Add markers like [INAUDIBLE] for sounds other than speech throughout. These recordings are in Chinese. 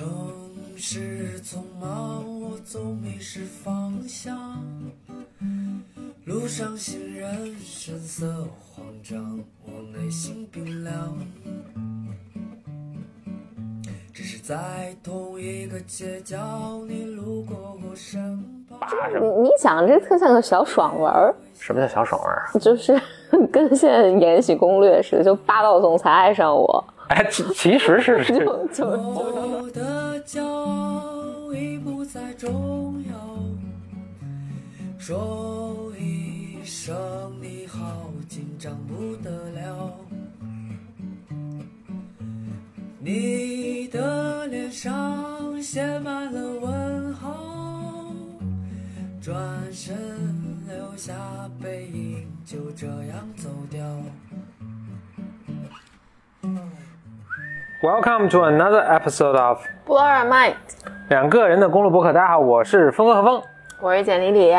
城市匆忙，我总迷失方向。路上行人神色慌张，我内心冰凉。只是在同一个街角，你路过我身旁。你你讲这特像个小爽文儿，什么叫小爽文啊？就是跟现在《延禧攻略》似的，就霸道总裁爱上我，哎，其其实是 [LAUGHS] 就就说一声你好，紧张不得了。你的脸上写满了问号，转身留下背影，就这样走掉。Welcome to another episode of 布罗尔麦，两个人的公路博客。大家好，我是峰哥和峰。我是简丽丽，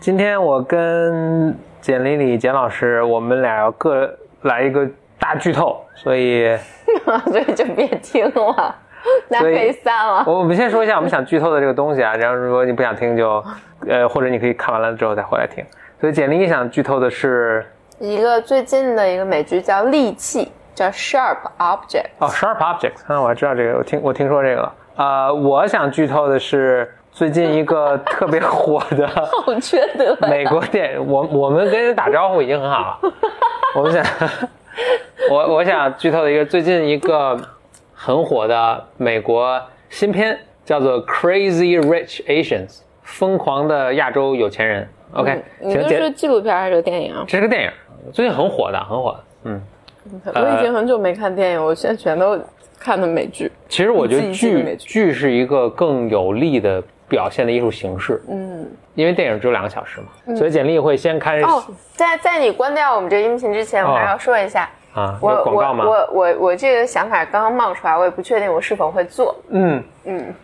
今天我跟简丽丽、简老师，我们俩要各来一个大剧透，所以 [LAUGHS] 所以就别听了，[LAUGHS] 大家可以散了。我我们先说一下我们想剧透的这个东西啊，然后如果你不想听就，呃，或者你可以看完了之后再回来听。所以简丽丽想剧透的是一个最近的一个美剧叫《利器》，叫 Sharp Object。哦，Sharp Objects，啊，我还知道这个，我听我听说这个了。呃，我想剧透的是最近一个特别火的好缺德！美国电影，我我们跟人打招呼已经很好了。[LAUGHS] 我们想，[LAUGHS] 我我想剧透的一个最近一个很火的美国新片，叫做《Crazy Rich Asians》，疯狂的亚洲有钱人。OK，嗯你行，这是纪录片还是电影啊？这是个电影，最近很火的，很火的。嗯，我已经很久没看电影，我现在全都看的美剧。其实我觉得剧剧是一个更有力的表现的艺术形式，嗯，因为电影只有两个小时嘛，所以简历会先开始哦，在在你关掉我们这音频之前，我还要说一下，啊，我我？我我我这个想法刚刚冒出来，我也不确定我是否会做。嗯，嗯，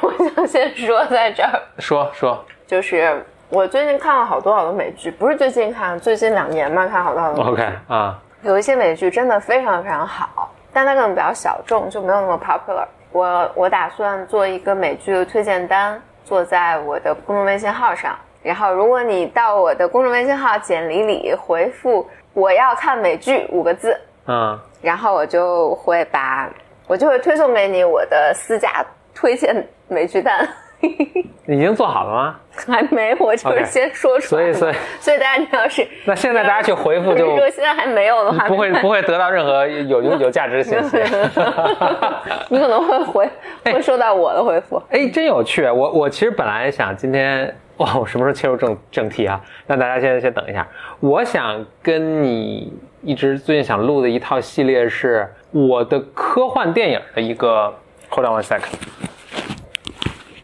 我想先说在这儿，说说，就是我最近看了好多好多美剧，不是最近看，最近两年嘛，看好多好多美剧。OK 啊，有一些美剧真的非常非常好，但它可能比较小众，就没有那么 popular。我我打算做一个美剧的推荐单，做在我的公众微信号上。然后，如果你到我的公众微信号“简里里”回复“我要看美剧”五个字，嗯，然后我就会把我就会推送给你我的私家推荐美剧单。[LAUGHS] 已经做好了吗？还没，我就是先说出来嘛。所以所以所以大家你要是那现在大家去回复就如果现在还没有的话，不会不会得到任何有有有价值的信息。[LAUGHS] 你可能会回会收到我的回复。哎，真有趣！我我其实本来想今天哇，我什么时候切入正正题啊？那大家先先等一下。我想跟你一直最近想录的一套系列是我的科幻电影的一个。Hold on one second。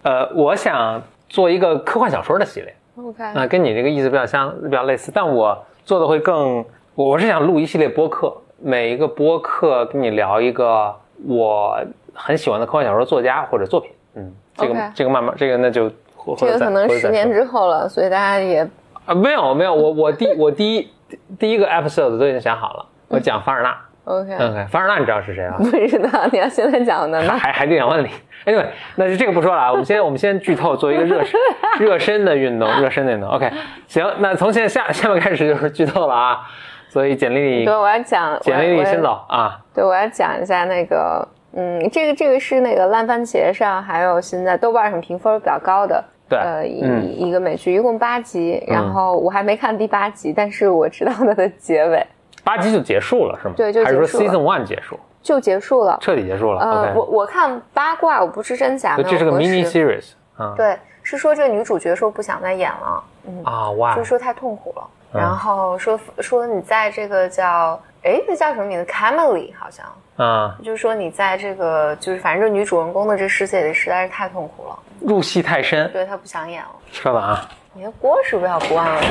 呃，我想做一个科幻小说的系列。OK，啊、跟你这个意思比较相比较类似，但我做的会更，我我是想录一系列播客，每一个播客跟你聊一个我很喜欢的科幻小说作家或者作品，嗯，这个这个慢慢这个那就或这个可能十年之后了，所以大家也啊没有没有，我我第我第一第一个 episode 都已经想好了，我讲凡尔纳、OK。OK，凡尔纳你知道是谁啊？不知道你要现在讲的吗？海海底两万里。Anyway，那就这个不说了啊，我们先我们先剧透，做一个热身 [LAUGHS] 热身的运动，热身的运动。OK，行，那从现在下下面开始就是剧透了啊。所以简历对，我要讲，简历里先走。啊。对，我要讲一下那个，嗯，这个这个是那个烂番茄上，还有现在豆瓣上评分比较高的，对呃，一、嗯一个美剧，一共八集，然后我还没看第八集，但是我知道它的结尾八集就结束了是吗？对就还是说 season one 结束，就结束了。彻底结束了。呃，我我看八卦，我不知真假，这是个 mini series 啊。对，是说这个女主角说不想再演了，嗯，啊哇就，说太痛苦了，嗯然后说说你在这个叫哎，那叫什么名字？Camely 好像，啊，就是说你在这个就是反正这女主人公的这世界里实在是太痛苦了，入戏太深。对她不想演了。稍等啊。你的锅是不是要关了？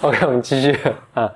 OK，我们继续啊。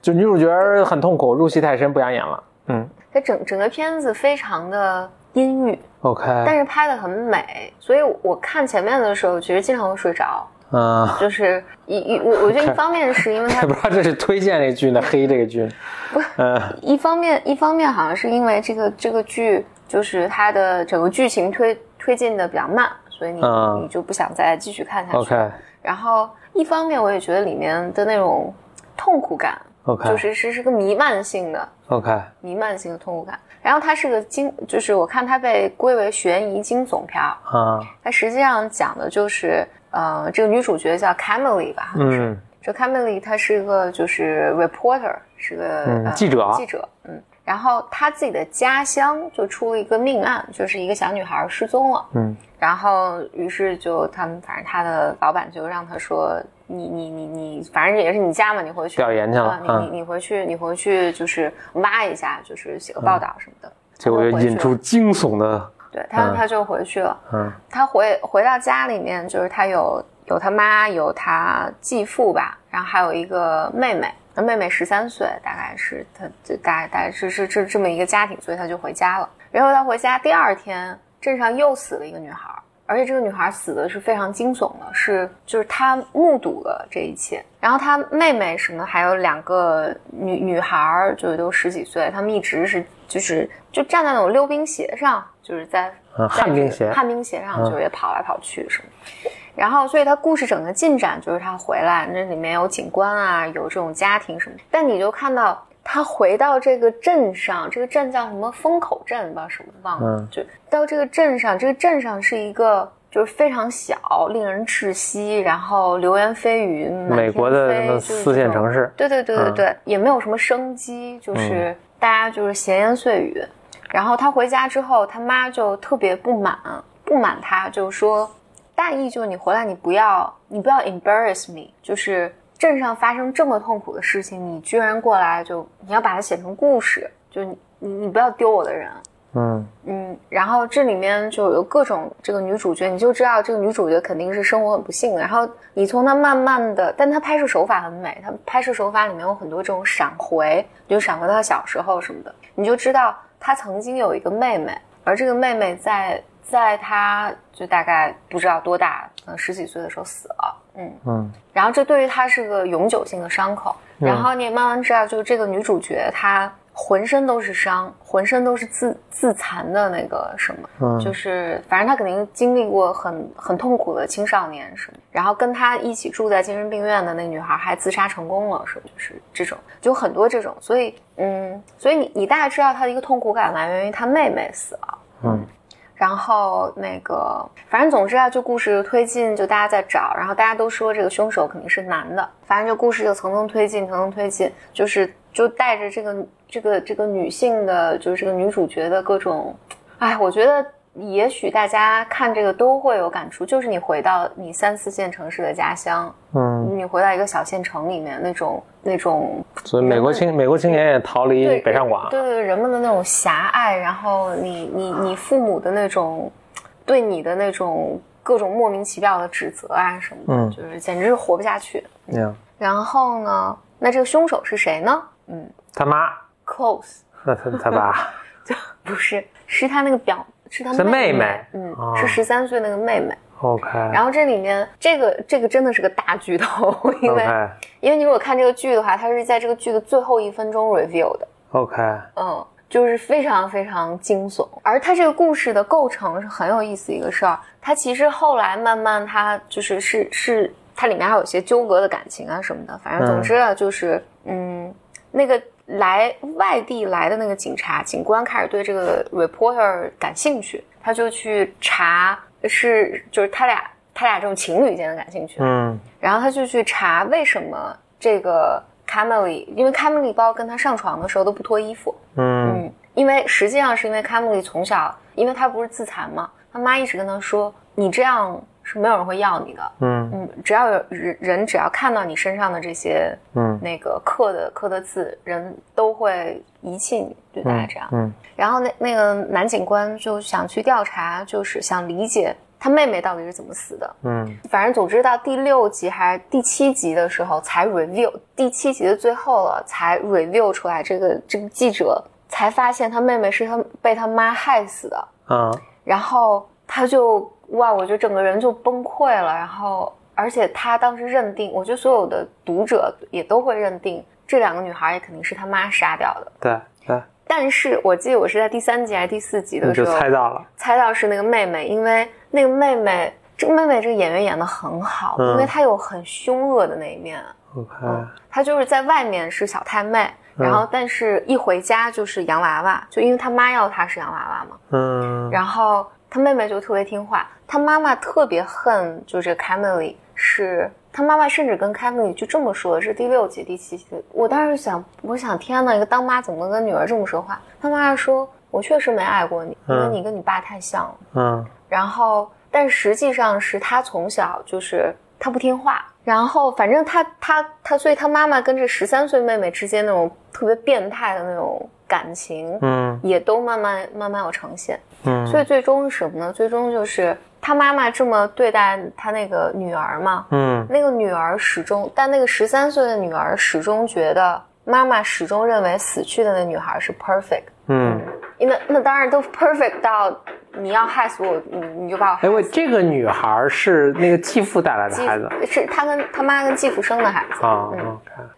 就女主角很痛苦，入戏太深，不想演了。嗯它整整个片子非常的阴郁，，OK，但是拍的很美，所以我看前面的时候，其实经常会睡着。嗯，[LAUGHS] 就是一一我我觉得一方面是因为它也 [LAUGHS] 不知道这是推荐这剧呢，黑这个剧，不是嗯一方面，一方面好像是因为这个这个剧，就是它的整个剧情推推进的比较慢，所以你、嗯你就不想再继续看下去。，OK 然后一方面，我也觉得里面的那种痛苦感，OK 就是是是个弥漫性的 OK，弥漫性的痛苦感。然后它是个惊，就是我看它被归为悬疑惊悚片儿，啊，它实际上讲的就是，呃，这个女主角叫 Camille 吧。嗯这 Camille 她是一个就是 reporter，是个、记者记者，嗯，然后她自己的家乡就出了一个命案，就是一个小女孩失踪了，嗯然后于是就他们反正他的老板就让他说，你你你你，反正也是你家嘛，你回去调研去了啊你嗯你你回去你回去就是挖一下，就是写个报道什么的，结果就引出惊悚的，对他嗯他就回去了。嗯他回回到家里面，就是他有有他妈，有他继父吧，然后还有一个妹妹。那妹妹十三岁，大概是他这大概大概是是是这么一个家庭，所以他就回家了。然后他回家第二天，镇上又死了一个女孩，而且这个女孩死的是非常惊悚的，是就是她目睹了这一切。然后她妹妹什么还有两个女女孩儿，就都十几岁，他们一直是就是就站在那种溜冰鞋上，就是在嗯旱冰鞋旱冰鞋上嗯就也跑来跑去什么的。然后，所以他故事整个进展就是他回来，那里面有警官啊，有这种家庭什么。但你就看到他回到这个镇上，这个镇叫什么风口镇，不知道什么忘了。嗯就到这个镇上，这个镇上是一个就是非常小，令人窒息，然后流言蜚语，满天美国的飞四线城市对对对对嗯对，也没有什么生机，就是大家就是闲言碎语。然后他回家之后，他妈就特别不满，不满他，就说大意就是你回来，你不要你不要 embarrass me，就是镇上发生这么痛苦的事情，你居然过来就你要把它写成故事，就你你你不要丢我的人。嗯嗯，然后这里面就有各种这个女主角，你就知道这个女主角肯定是生活很不幸。然后你从她慢慢的，但她拍摄手法很美，她拍摄手法里面有很多这种闪回，就闪回到小时候什么的，你就知道她曾经有一个妹妹，而这个妹妹在在他就大概不知道多大，可能十几岁的时候死了。嗯，嗯然后这对于她是个永久性的伤口。然后你也慢慢知道，就是这个女主角她浑身都是伤，浑身都是自自残的那个什么，嗯就是反正她肯定经历过很很痛苦的青少年什么。然后跟她一起住在精神病院的那个女孩还自杀成功了，是就是这种，就很多这种。所以嗯，所以你你大概知道她的一个痛苦感来源于她妹妹死了。嗯然后那个，反正总之啊，就故事推进，就大家在找，然后大家都说这个凶手肯定是男的，反正就故事就层层推进，层层推进，就是就带着这个这个这个女性的，就是这个女主角的各种，哎，我觉得也许大家看这个都会有感触，就是你回到你三四线城市的家乡，嗯，你回到一个小县城里面那种那种所以美国青美国青年也逃离北上广，对对对，人们的那种狭隘，然后你你你父母的那种对你的那种各种莫名其妙的指责啊什么的，嗯就是简直是活不下去。嗯，然后呢，那这个凶手是谁呢？嗯他妈，，Close [LAUGHS] 那他他爸，[LAUGHS] 就不是，是他那个表，是他是妹妹妹，嗯，哦是十三岁那个妹妹。OK，然后这里面这个这个真的是个大剧透，[LAUGHS] 因为因为你如果看这个剧的话，它是在这个剧的最后一分钟 review 的。OK，嗯，就是非常非常惊悚。而它这个故事的构成是很有意思一个事儿。它其实后来慢慢，它就是是是，它里面还有一些纠葛的感情啊什么的。反正总之啊，就是嗯，那个来外地来的那个警察警官开始对这个 reporter 感兴趣，他就去查是就是他俩他俩这种情侣间的感兴趣。嗯。然后他就去查为什么这个 Camille，因为 Camille 包跟他上床的时候都不脱衣服，嗯。嗯，因为实际上是因为 Camille 从小，因为他不是自残嘛，他妈一直跟他说，你这样是没有人会要你的，嗯。嗯，只要有人人只要看到你身上的这些嗯。那个刻的刻的字，人都会遗弃你，对大概这样。嗯然后那那个男警官就想去调查，就是想理解他妹妹到底是怎么死的。嗯反正总之到第六集还是第七集的时候才 review，第七集的最后了才 review 出来，这个这个记者才发现他妹妹是他被他妈害死的，啊然后他就哇，我觉得整个人就崩溃了，然后。而且他当时认定，我觉得所有的读者也都会认定这两个女孩也肯定是他妈杀掉的。对对，但是我记得我是在第三集还是第四集的时候猜到了。猜到是那个妹妹，因为那个妹妹，这个妹妹这个演员演的很好，嗯因为她有很凶恶的那一面。OK，她就是在外面是小太妹，嗯然后但是一回家就是洋娃娃，就因为她妈要她是洋娃娃嘛，嗯然后她妹妹就特别听话，她妈妈特别恨就这个 Camille，是她妈妈甚至跟 Camille 就这么说的，是第六集第七集，我当时想，我想天呐，一个当妈怎么能跟女儿这么说话？他妈妈说，我确实没爱过你，因为嗯你跟你爸太像了。嗯然后，但实际上是他从小就是他不听话，然后反正他他他，所以他妈妈跟这十三岁妹妹之间那种特别变态的那种感情，嗯也都慢慢慢慢有呈现。嗯，所以最终是什么呢？最终就是他妈妈这么对待他那个女儿嘛，嗯那个女儿始终，但那个十三岁的女儿始终觉得妈妈始终认为死去的那女孩是 perfect。嗯，因为那当然都 perfect 到你要害死我，你你就把我害哎，我。这个女孩是那个继父带来的孩子是他跟他妈跟继父生的孩子。啊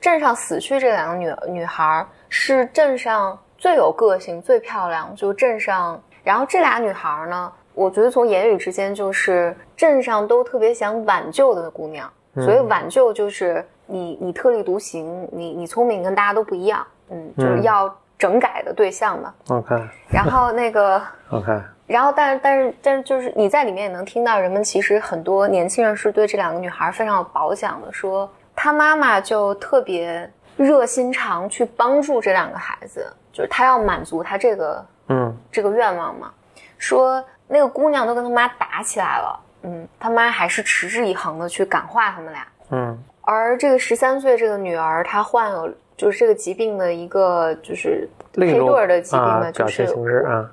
镇上死去这两个女女孩是镇上最有个性、最漂亮，就镇上。然后这俩女孩呢，我觉得从言语之间就是镇上都特别想挽救的姑娘。嗯所以挽救就是你你特立独行，你你聪明跟大家都不一样，嗯，就是嗯要整改的对象嘛。OK [LAUGHS] 然后那个。[LAUGHS] OK，然后，但是，但是，但是，就是你在里面也能听到，人们其实很多年轻人是对这两个女孩非常有褒奖的，说她妈妈就特别热心肠去帮助这两个孩子，就是她要满足她这个嗯这个愿望嘛。说那个姑娘都跟他妈打起来了，嗯，他妈还是持之以恒的去感化他们俩。嗯而这个十三岁这个女儿，她患有就是这个疾病的一个就是配对儿的疾病呢，就是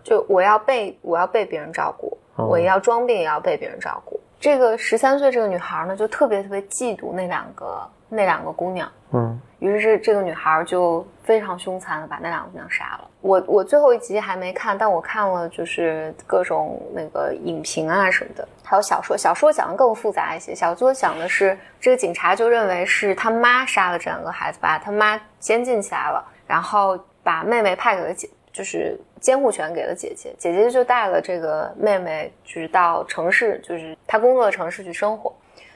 就我要被我要被别人照顾，哦我要装病也要被别人照顾。这个十三岁这个女孩呢，就特别特别嫉妒那两个那两个姑娘，嗯于是这个女孩就非常凶残的把那两个姑娘杀了。我我最后一集还没看，但我看了就是各种那个影评啊什么的，还有小说。小说讲的更复杂一些，小说讲的是这个警察就认为是他妈杀了这两个孩子，把他妈监禁起来了，然后把妹妹派给了姐，就是监护权给了姐姐，姐姐就带了这个妹妹，就是到城市，就是她工作的城市去生活。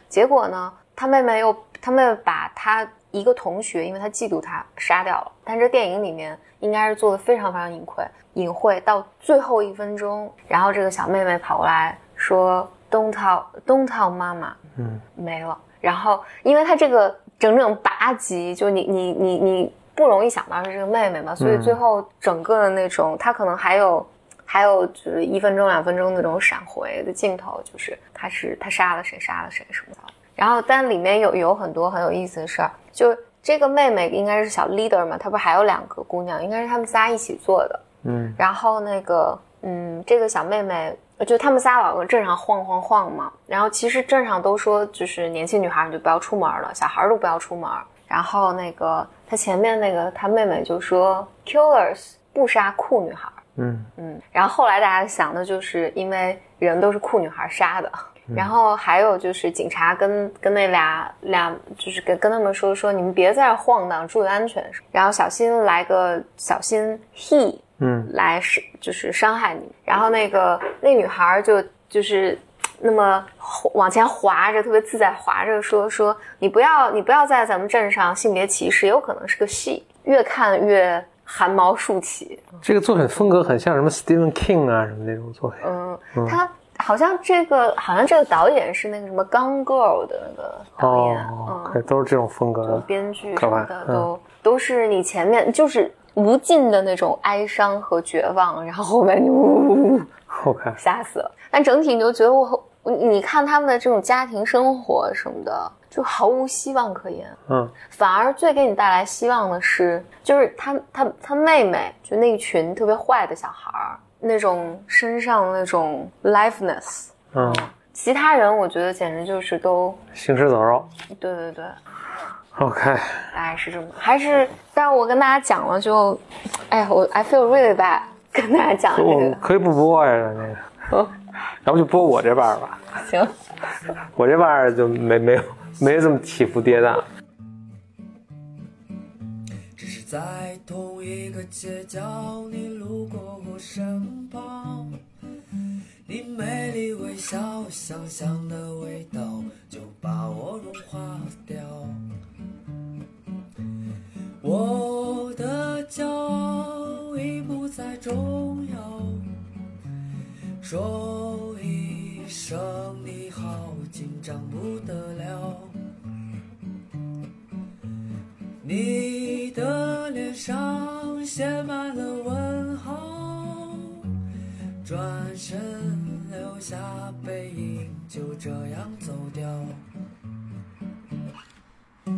结果呢，他妹妹又他妹妹把他一个同学，因为他嫉妒他杀掉了。但这电影里面应该是做的非常非常隐晦，隐晦到最后一分钟，然后这个小妹妹跑过来说：“Don't tell, don't tell 妈妈。”嗯，没了。然后因为他这个整整八集，就你你你你不容易想到是这个妹妹嘛，所以嗯最后整个的那种，他可能还有。还有就是一分钟、两分钟那种闪回的镜头，就是他是他杀了谁，杀了谁什么的。然后，但里面有有很多很有意思的事儿，就这个妹妹应该是小 leader 嘛，她不是还有两个姑娘，应该是她们仨一起做的。嗯然后那个，嗯，这个小妹妹，就他们仨老搁镇上晃晃晃嘛。然后其实镇上都说，就是年轻女孩你就不要出门了，小孩都不要出门。然后那个她前面那个她妹妹就说，killers 不杀酷女孩。嗯嗯，然后后来大家想的就是，因为人都是酷女孩杀的，然后还有就是警察跟跟那俩俩就是跟跟他们说说，你们别在这晃荡，注意安全，然后小心来个小心 he 嗯。来是就是伤害你，然后那个那女孩就就是那么往前滑着，特别自在滑着说说你不要你不要在咱们镇上性别歧视，有可能是个 she，越看越汗毛竖起，这个作品风格很像什么 Stephen King 啊什么那种作品。嗯，他好像这个好像这个导演是那个什么《Gone Girl》的那个导演，哦，嗯，都是这种风格的。编剧什么的嗯都、都是你前面就是无尽的那种哀伤和绝望，然后后面你呜呜呜呜 OK，吓死了。但整体你就觉得我，你看他们的这种家庭生活什么的，就毫无希望可言。嗯反而最给你带来希望的是，就是他他他妹妹，就那一群特别坏的小孩儿，那种身上那种 liveness。嗯，其他人我觉得简直就是都，行尸走肉。对对对，OK，大概是这么，还是，但是我跟大家讲了就，哎，我 I feel really bad，[LAUGHS] 跟大家讲这个，可以不播呀，那个。要不就播我这半儿吧，行，我这半儿就没没有没这么起伏跌宕。只是在同一个街角，你路过我身旁，你美丽微笑，香香的味道就把我融化掉。我的骄傲已不再重要，说一声你好，紧张不得了。你的脸上写满了问号，转身留下背影，就这样走掉。[LAUGHS]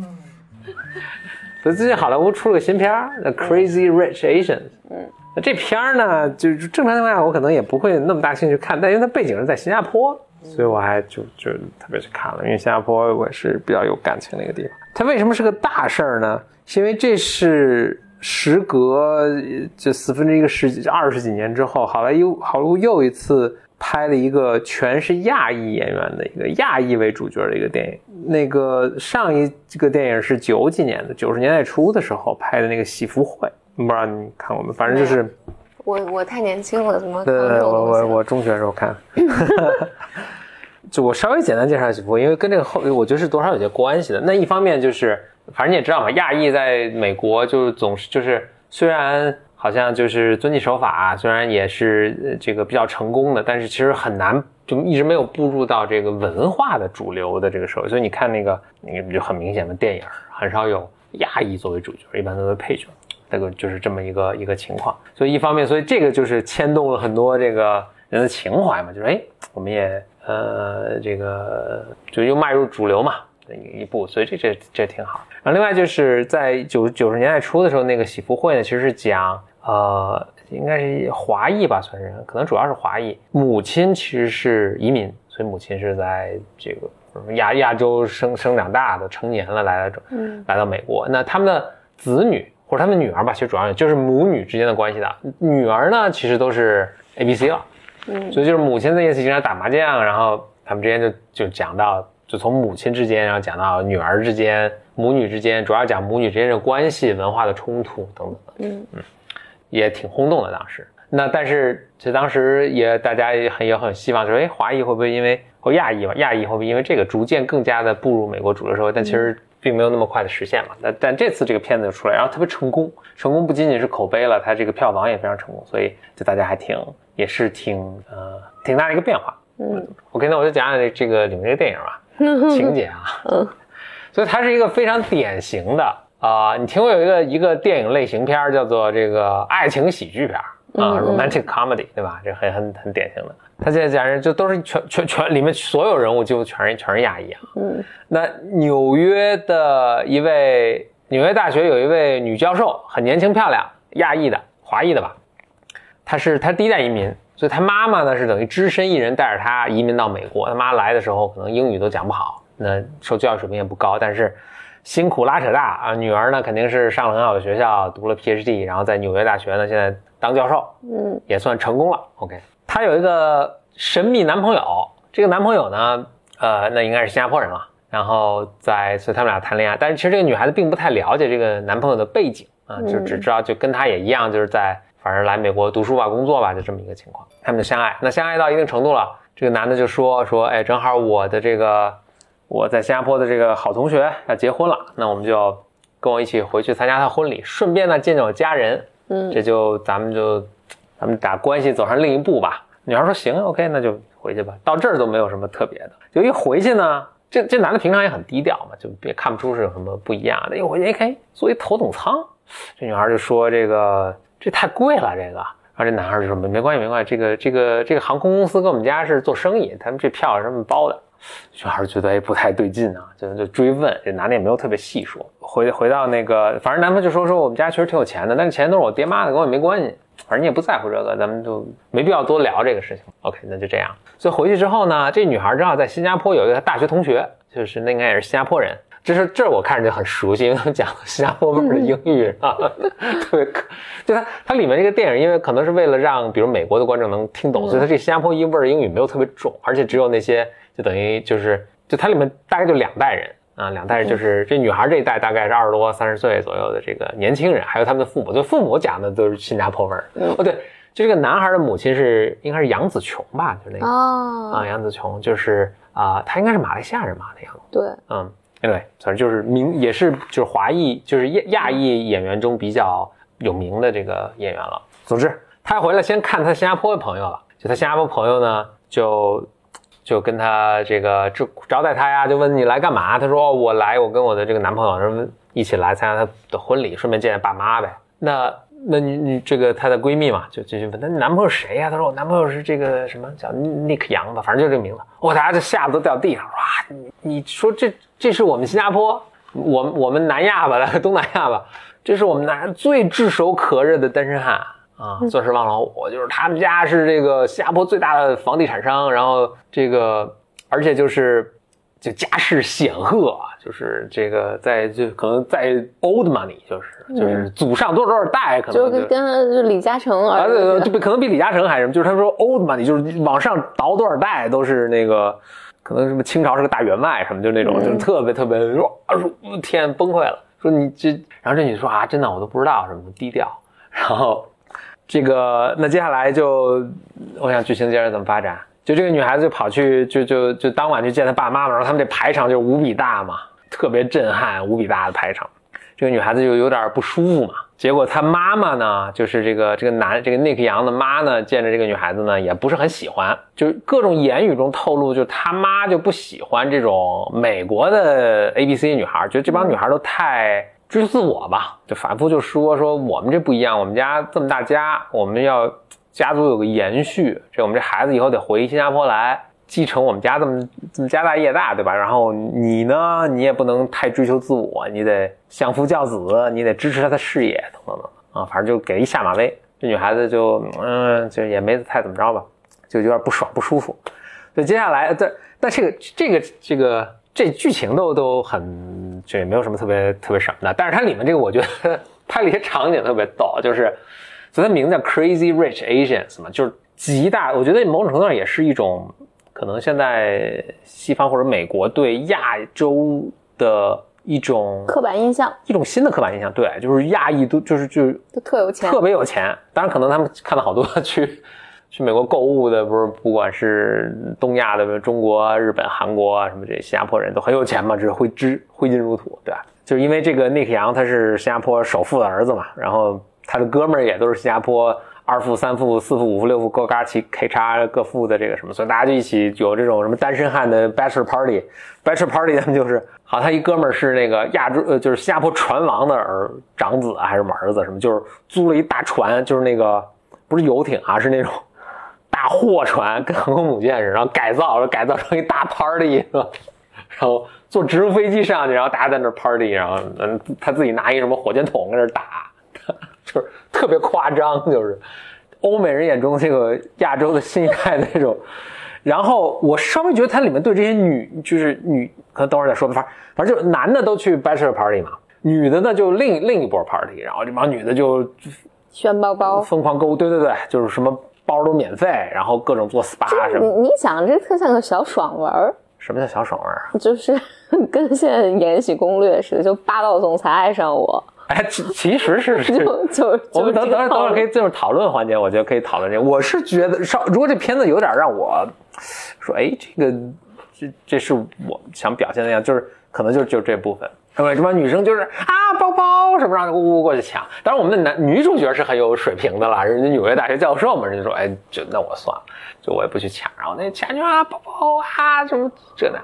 所以最近好莱坞出了个新片儿，《The Crazy Rich Asians》。嗯，那这片儿呢，就是正常情况下我可能也不会那么大兴趣看，但因为它背景是在新加坡，所以我还就就特别去看了，因为新加坡我是比较有感情的一个地方。它为什么是个大事儿呢？是因为这是时隔这四分之一个世纪二十几年之后，好莱坞好莱坞又一次拍了一个全是亚裔演员的一个亚裔为主角的一个电影。那个上一这个电影是九几年的，九十年代初的时候拍的那个《喜福会》，不知道你看过没？反正就是，我我太年轻了，怎么看对对对，我我我中学的时候看。[LAUGHS] [LAUGHS] 就我稍微简单介绍一下喜福会，因为跟这个后我觉得是多少有些关系的。那一方面就是，反正你也知道嘛，亚裔在美国就总是就是虽然好像就是遵纪守法，虽然也是呃这个比较成功的，但是其实很难就一直没有步入到这个文化的主流的这个时候。所以你看那个那个就很明显的电影，很少有亚裔作为主角，一般都是配角。这个就是这么一个一个情况。所以一方面，所以这个就是牵动了很多这个人的情怀嘛，就是哎，我们也呃这个就又迈入主流嘛。一步，所以这这这挺好。然后另外就是在九九十年代初的时候，那个喜福会呢，其实是讲呃，应该是华裔吧，算是可能主要是华裔。母亲其实是移民，所以母亲是在这个亚亚洲生生长大的，成年了来到嗯来到美国。那他们的子女或者他们女儿吧，其实主要就是母女之间的关系的。女儿呢，其实都是 A B C 了，嗯所以就是母亲在夜市经常打麻将，然后他们之间就就讲到，就从母亲之间，然后讲到女儿之间、母女之间，主要讲母女之间的关系、文化的冲突等等的，嗯也挺轰动的当时。那但是其实当时也大家也很也很希望，就说哎，华裔会不会因为或亚裔吧，亚裔会不会因为这个逐渐更加的步入美国主流社会？但其实并没有那么快的实现嘛。但但这次这个片子就出来，然后特别成功，成功不仅仅是口碑了，它这个票房也非常成功，所以就大家还挺也是挺呃挺大的一个变化。嗯 OK，那我就讲讲这这个里面这个电影吧，[LAUGHS] 情节啊，嗯所以它是一个非常典型的啊、你听过有一个一个电影类型片叫做这个爱情喜剧片儿啊、嗯嗯 r o m a n t i c comedy，对吧？这很很很典型的。他现在讲人就都是全全全里面所有人物几乎全是全是亚裔啊。嗯那纽约的一位纽约大学有一位女教授，很年轻漂亮，亚裔的华裔的吧，她是她第一代移民，所以她妈妈呢是等于只身一人带着她移民到美国。她妈来的时候可能英语都讲不好，那受教育水平也不高，但是辛苦拉扯大啊。女儿呢肯定是上了很好的学校，读了 PhD，然后在纽约大学呢现在当教授，嗯也算成功了。OK，她有一个神秘男朋友，这个男朋友呢，呃，那应该是新加坡人了。然后在，所以他们俩谈恋爱，但是其实这个女孩子并不太了解这个男朋友的背景啊，就只知道就跟她也一样，就是在反正来美国读书吧、工作吧，就这么一个情况。他们就相爱，那相爱到一定程度了，这个男的就说说，哎，正好我的这个我在新加坡的这个好同学要结婚了，那我们就跟我一起回去参加他婚礼，顺便呢见见我家人，嗯这就咱们就咱们打关系走上另一步吧。女孩说行，OK，那就回去吧。到这儿都没有什么特别的，就一回去呢，这这男的平常也很低调嘛，就别看不出是有什么不一样的。一回去，哎，坐一头等舱，这女孩就说这个这太贵了，这个。然后这男孩就说没没关系没关系，这个这个这个航空公司跟我们家是做生意，他们这票是这么包的。女孩觉得哎不太对劲啊，就就追问，这男的也没有特别细说。回回到那个，反正男方就说说我们家确实挺有钱的，但是钱都是我爹妈的，跟我也没关系。反正你也不在乎这个，咱们就没必要多聊这个事情。OK，那就这样。所以回去之后呢，这女孩正好在新加坡有一个大学同学，就是那应该也是新加坡人，这是这我看着就很熟悉，因为他们讲新加坡味儿的英语啊，[LAUGHS] 特别可。就它它里面这个电影，因为可能是为了让比如美国的观众能听懂，所以它这新加坡音味儿的英语没有特别重，而且只有那些就等于就是就它里面大概就两代人啊，两代人就是这女孩这一代大概是二十多三十岁左右的这个年轻人，还有他们的父母，就父母讲的都是新加坡味儿。哦，对，就这个男孩的母亲是应该是杨紫琼吧，就那个哦，啊，杨紫琼就是啊，她应该是马来西亚人吧，那样子。对，嗯，对，反正就是名也是就是华裔就是亚亚裔演员中比较有名的这个演员了。总之，他回来先看他新加坡的朋友了，就他新加坡朋友呢，就就跟他这个招招待他呀，就问你来干嘛？他说、我来，我跟我的这个男朋友什么一起来参加他的婚礼，顺便见见爸妈呗。那那你你这个她的闺蜜嘛，就继续问她男朋友谁呀、她说我男朋友是这个什么叫 Nick 杨吧，反正就这个名字。哇、大家就吓得都掉地上，哇！你你说这这是我们新加坡，我我们南亚吧，东南亚吧，这是我们南最炙手可热的单身汉啊，钻石王老五，就是他们家是这个新加坡最大的房地产商，然后这个而且就是就家世显赫啊，就是这个在就可能在 old money，就是就是祖上多少多少代，可能就跟跟就李嘉诚啊，儿对对，就比可能比李嘉诚还什么，就是他说 old money，就是往上倒多少代都是那个，可能什么清朝是个大员外什么，就那种，嗯。就是特别特别说啊天崩溃了，说你这，然后这女的说啊真的我都不知道什么低调，然后这个那接下来就我想剧情接着怎么发展，就这个女孩子就跑去就就就当晚去见她爸妈嘛，然后他们这排场就无比大嘛，特别震撼，无比大的排场。这个女孩子就有点不舒服嘛。结果她妈妈呢，就是这个这个男这个 Nick 杨的妈呢，见着这个女孩子呢，也不是很喜欢，就是各种言语中透露，就是他妈就不喜欢这种美国的 A B C 女孩，觉得这帮女孩都太追求自我吧，就反复就说说我们这不一样，我们家这么大家，我们要家族有个延续，这我们这孩子以后得回新加坡来。继承我们家这么这么家大业大，对吧？然后你呢，你也不能太追求自我，你得相夫教子，你得支持他的事业，等等等啊，反正就给一下马威。这女孩子就嗯，就也没太怎么着吧，就有点不爽不舒服。所以接下来，但但这个这个这个这剧情都都很，这也没有什么特别特别什么的。但是它里面这个，我觉得 [LAUGHS] 拍了一些场景特别逗，就是所以它名字叫 Crazy Rich Asians 嘛，就是极大，我觉得某种程度上也是一种。可能现在西方或者美国对亚洲的一种刻板印象，一种新的刻板印象，对，就是亚裔都就是就就特有钱，特别有钱。当然，可能他们看到好多 [LAUGHS] 去去美国购物的，不是不管是东亚的，中国、日本、韩国啊，什么这新加坡人都很有钱嘛，只是挥之挥金如土，对吧？就是因为这个 Nick 杨他是新加坡首富的儿子嘛，然后他的哥们儿也都是新加坡。二富、三富、四富、五富、六富，各嘎其 K 叉各富的这个什么，所以大家就一起有这种什么单身汉的 bachelor party，bachelor party 他们就是，好，他一哥们儿是那个亚洲呃，就是新加坡船王的儿长子，还是什么儿子什么，就是租了一大船，就是那个不是游艇啊，是那种大货船，跟航空母舰似的，然后改造，改造成一大 party？[LAUGHS] 然后坐直升飞机上去，然后大家在那 party，然后嗯，他自己拿一什么火箭筒在那打。[LAUGHS] 就是特别夸张，就是欧美人眼中这个亚洲的新一代那种。然后我稍微觉得它里面对这些女，就是女，可能等会儿再说吧。反正反正就男的都去 bachelor party 嘛，女的呢就另另一波 party，然后这帮女的就炫包包，疯狂购物，对对对，就是什么包都免费，然后各种做 SPA 什么。你你想这特像个小爽文儿，什么叫小爽文啊？就是 [LAUGHS] 跟现在《延禧攻略》似的，就霸道总裁爱上我。哎，其其实是是，[LAUGHS] 就 [LAUGHS] 就我们等等会儿等会儿可以以进入讨论环节，我觉得可以讨论这个。我是觉得稍，如果这片子有点让我说，哎，这个这这是我想表现的样，就是可能就就这部分。对吧？这帮女生就是啊，包包什么，让呜呜过去抢。当然，我们的男女主角是很有水平的啦，人家纽约大学教授嘛，人家说，哎，就那我算了，就我也不去抢。然后那抢就啊，包包啊，什么这那。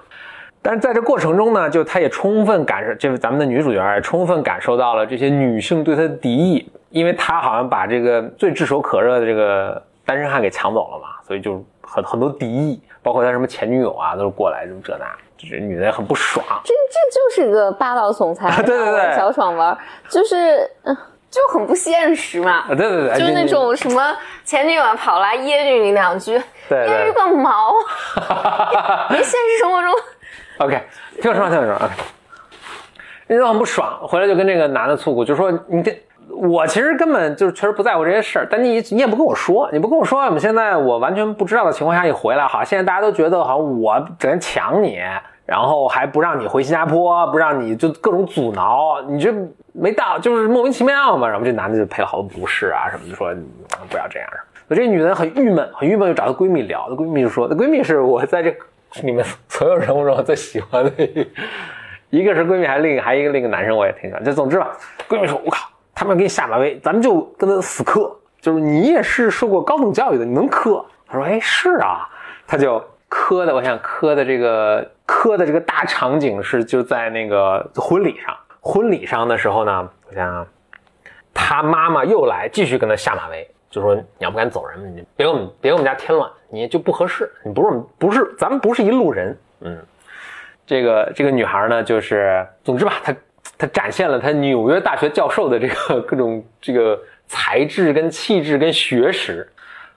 但是在这过程中呢，就她也充分感受，就是咱们的女主角也充分感受到了这些女性对她的敌意，因为她好像把这个最炙手可热的这个单身汉给抢走了嘛，所以就很很多敌意，包括他什么前女友啊，都是过来这么这那，女的也很不爽。这这就是个霸道总裁，对对对小爽文，就是嗯。就很不现实嘛，啊，对对对，就是那种什么前女友跑来揶揄你两句，对 [LAUGHS] 揶揄个毛！[LAUGHS] 你现实生活中，[LAUGHS] OK，听我说，听我说，OK。人就很不爽，回来就跟这个男的诉苦，就说你这。我其实根本就是确实不在乎这些事儿，但你你也不跟我说，你不跟我说，我们现在我完全不知道的情况下你回来，好，现在大家都觉得好像我整天抢你，然后还不让你回新加坡，不让你就各种阻挠，你这没到就是莫名其妙嘛。然后这男的就赔了好多不是啊什么的，说不要这样。这女的很郁闷，很郁闷，就找她闺蜜聊，她闺蜜就说，她 [LAUGHS] 闺蜜是我在这里面所有人物中最喜欢的，一个是闺蜜，还另还一个另一个男生我也挺喜欢。就总之吧，闺蜜说，我靠。他们给你下马威，咱们就跟他死磕。就是你也是受过高等教育的，你能磕？他说：“哎，是啊。”他就磕的，我想磕的这个磕的这个大场景是就在那个婚礼上。婚礼上的时候呢，我想，他妈妈又来继续跟他下马威，就说：“你要不敢走人，你别给我们别给我们家添乱，你就不合适。你不是不是咱们不是一路人。”嗯，这个这个女孩呢，就是总之吧，她。她展现了她纽约大学教授的这个各种这个才智跟气质跟学识，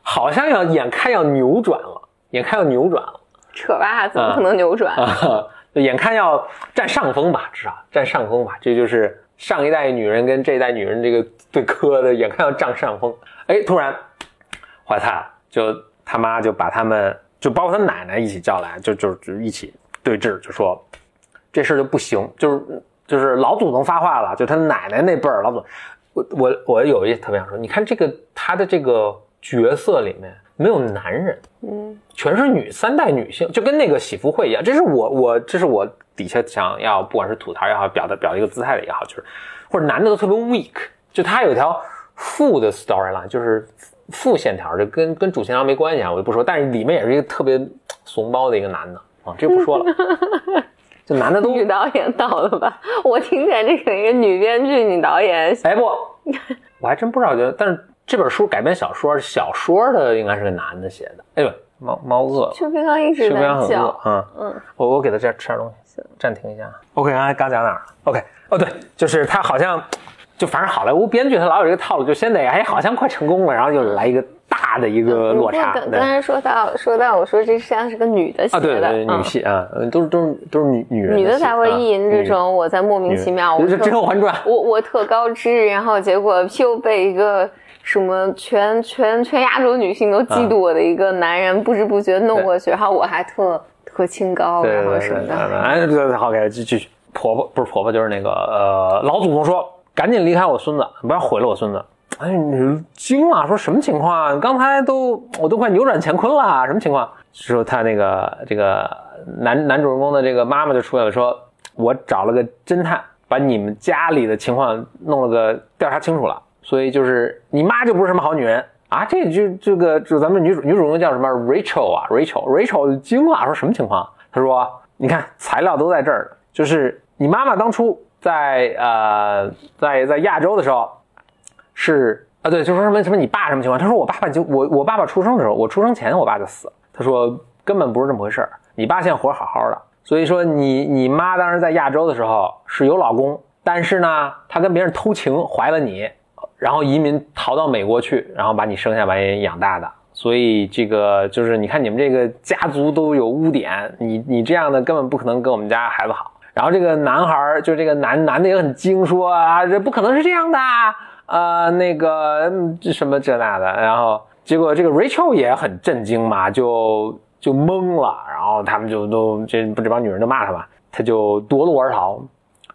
好像要眼看要扭转了，眼看要扭转了，扯吧，怎么可能扭转？[LAUGHS] 眼看要占上风吧，至少占上风吧。这就是上一代女人跟这一代女人这个 [LAUGHS] 对磕的，眼看要占上风。哎，突然怀菜了，就他妈就把他们，就包括他奶奶一起叫来，就就就一起对峙，就说这事儿就不行，就是。就是老祖宗发话了，就他奶奶那辈儿老祖，我我我有一特别想说，你看这个他的这个角色里面没有男人，嗯，全是女三代女性，就跟那个喜福会一样，这是我我这是我底下想要不管是吐槽也好，表达表达一个姿态的也好，就是或者男的都特别 weak，就他有一条负的 storyline，就是负线条，这跟跟主线条没关系啊，我就不说，但是里面也是一个特别怂包的一个男的啊，这就不说了。[LAUGHS] 就男的都女导演到了吧？我听起来这个一个女编剧、女导演。哎不，我还真不知道。觉得，但是这本书改编小说，小说的应该是个男的写的。哎呦，猫猫饿了。邱冰刚一直在叫。嗯嗯，我我给他这吃点东西。暂停一下。OK，刚才刚讲哪儿？OK，哦对，就是他好像，就反正好莱坞编剧他老有这个套路，就先得哎好像快成功了，然后就来一个。大的一个落差。刚刚才说到说到，我说这像是个女的写的，对对，女戏啊，都是都是都是女女人，女的才会意淫这种我在莫名其妙，我是《甄嬛传》，我我特高知，然后结果又被一个什么全全全亚洲女性都嫉妒我的一个男人不知不觉弄过去，然后我还特特清高，然后什么的。哎，对对对，好，给继续。婆婆不是婆婆，就是那个呃老祖宗说，赶紧离开我孙子，不要毁了我孙子。哎，你惊了，说什么情况啊？刚才都我都快扭转乾坤了，什么情况？说他那个这个男 [LAUGHS] 男主人公的这个妈妈就出来了，说我找了个侦探，把你们家里的情况弄了个调查清楚了，所以就是你妈就不是什么好女人啊！这就这个就咱们女主女主人公叫什么 Rachel 啊，Rachel Rachel 惊了，说什么情况？她说你看材料都在这儿，就是你妈妈当初在呃在在亚洲的时候。是啊，对，就说什么什么你爸什么情况？他说我爸爸就我我爸爸出生的时候，我出生前我爸就死了。他说根本不是这么回事儿，你爸现在活得好好的。所以说你你妈当时在亚洲的时候是有老公，但是呢，她跟别人偷情怀了你，然后移民逃到美国去，然后把你生下把你养大的。所以这个就是你看你们这个家族都有污点，你你这样的根本不可能跟我们家孩子好。然后这个男孩就这个男男的也很惊，说啊这不可能是这样的。啊，那个这什么这那的，然后结果这个 Rachel 也很震惊嘛，就就懵了，然后他们就都这不这帮女人都骂他嘛，他就夺路而逃，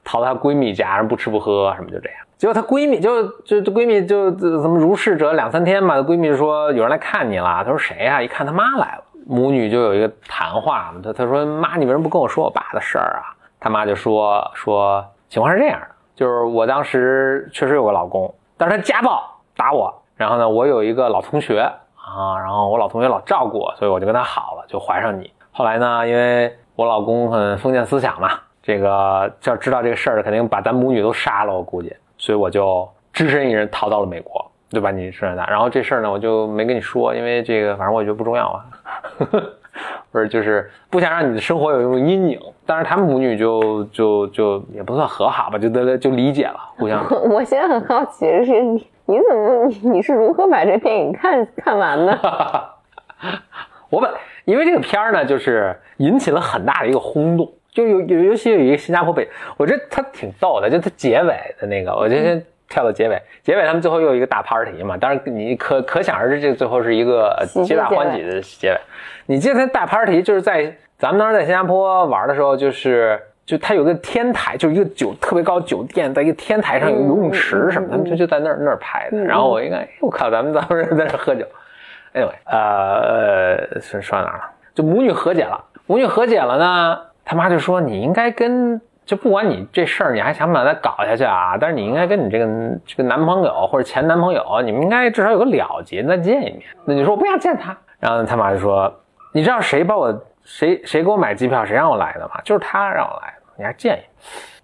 逃到她闺蜜家，不吃不喝什么就这样。结果她闺蜜就就闺蜜就怎么如是者两三天嘛，闺蜜说有人来看你了，她说谁啊？一看她妈来了，母女就有一个谈话，她她说妈，你为什么不跟我说我爸的事儿啊？她妈就说说情况是这样的，就是我当时确实有个老公。但是他家暴打我，然后呢，我有一个老同学啊，然后我老同学老照顾我，所以我就跟他好了，就怀上你。后来呢，因为我老公很封建思想嘛，这个要知道这个事儿，肯定把咱母女都杀了，我估计，所以我就只身一人逃到了美国，对吧你生下来。然后这事儿呢，我就没跟你说，因为这个反正我觉得不重要啊。不是，就是不想让你的生活有一种阴影。但是他们母女就就就也不算和好吧，就得就理解了，互相。[LAUGHS] 我现在很好奇的是，你你怎么你是如何把这电影看看完的？[LAUGHS] 我本因为这个片儿呢，就是引起了很大的一个轰动，就有有尤其有一个新加坡北，我觉得他挺逗的，就他结尾的那个，我就先跳到结尾，结尾他们最后又有一个大 party 嘛，当然你可可想而知，这个最后是一个皆大欢喜的结尾。你记得他大 party 就是在咱们当时在新加坡玩的时候，就是就他有个天台，就是一个酒特别高酒店，在一个天台上有游泳池什么，他们就就在那儿那儿拍的。然后我应该，哎我靠，咱们当时在那喝酒。Anyway，呃，说说到哪儿了？就母女和解了，母女和解了呢，他妈就说你应该跟，就不管你这事儿你还想不想再搞下去啊，但是你应该跟你这个这个男朋友或者前男朋友，你们应该至少有个了结，再见一面。那你说我不想见他，然后他妈就说，你知道谁把我谁谁给我买机票，谁让我来的吗？就是他让我来的，你还见一面。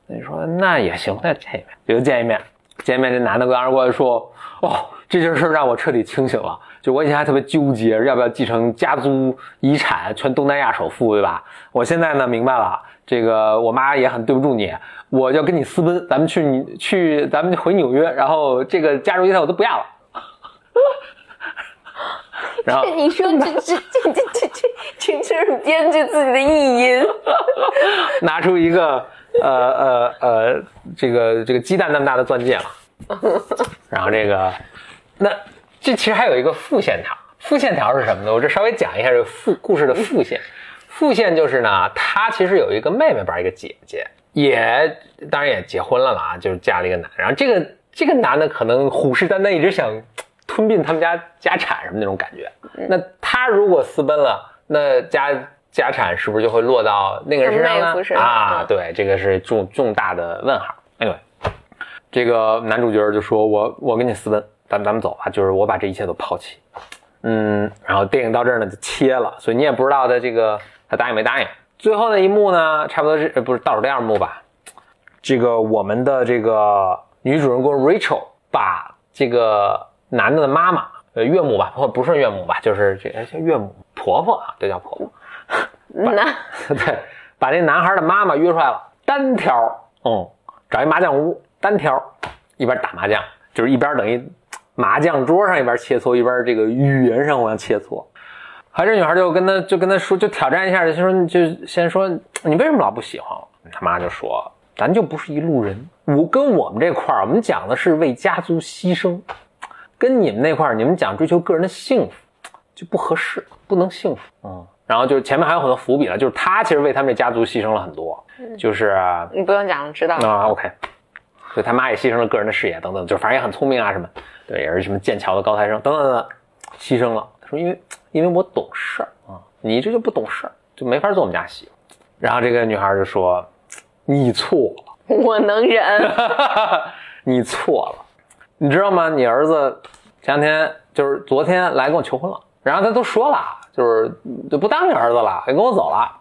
那你说那也行，那见一面就见一面，见面这男的当时过来说，哦，这件事让我彻底清醒了。就我以前还特别纠结，要不要继承家族遗产，全东南亚首富，对吧？我现在呢明白了，这个我妈也很对不住你，我要跟你私奔，咱们去你去，咱们回纽约，然后这个家族遗产我都不要了。然后你说这这这这这这这就是编剧自己的意淫，拿出一个呃呃呃这个这个鸡蛋那么大的钻戒了，然后这个那这其实还有一个副线条，副线条是什么呢？我这稍微讲一下这个副故事的副线，副线就是呢，他其实有一个妹妹吧一个姐姐，也当然也结婚了啦，就是嫁了一个男，然后这个这个男的可能虎视眈眈，一直想吞并他们家家产什么那种感觉。那他如果私奔了，那家家产是不是就会落到那个人身上呢妹夫？身上啊，嗯对，这个是重重大的问号。Anyway，这个男主角就说：“我我跟你私奔，咱们咱们走吧，就是我把这一切都抛弃。”嗯，然后电影到这儿呢就切了，所以你也不知道他这个他答应没答应。最后那一幕呢，差不多是呃不是倒数第二幕吧？这个我们的这个女主人公 Rachel 把这个男的的妈妈，呃岳母吧，或不是岳母吧，就是这哎叫岳母婆婆啊，这叫婆婆。那 [LAUGHS] 对，把那男孩的妈妈约出来了，单挑，嗯，找一麻将屋，单挑，一边打麻将，就是一边等于麻将桌上一边切磋，一边这个语言上我要切磋。还这女孩就跟他就跟他说，就挑战一下，就说就先说你为什么老不喜欢我？他妈就说咱就不是一路人，我跟我们这块儿，我们讲的是为家族牺牲，跟你们那块儿，你们讲追求个人的幸福，就不合适，不能幸福。嗯，然后就是前面还有很多伏笔了，就是他其实为他们这家族牺牲了很多，就是啊、你不用讲了，知道了。OK，对他妈也牺牲了个人的事业等等，就反正也很聪明啊什么，对，也是什么剑桥的高材生等等等等，牺牲了。他说因为因为我懂事儿啊，你这就不懂事儿，就没法做我们家媳妇。然后这个女孩就说你错了。[LAUGHS] 我能忍，[LAUGHS] 你错了，你知道吗？你儿子前两天就是昨天来跟我求婚了，然后他都说了，就是就不当你儿子了，也跟我走了。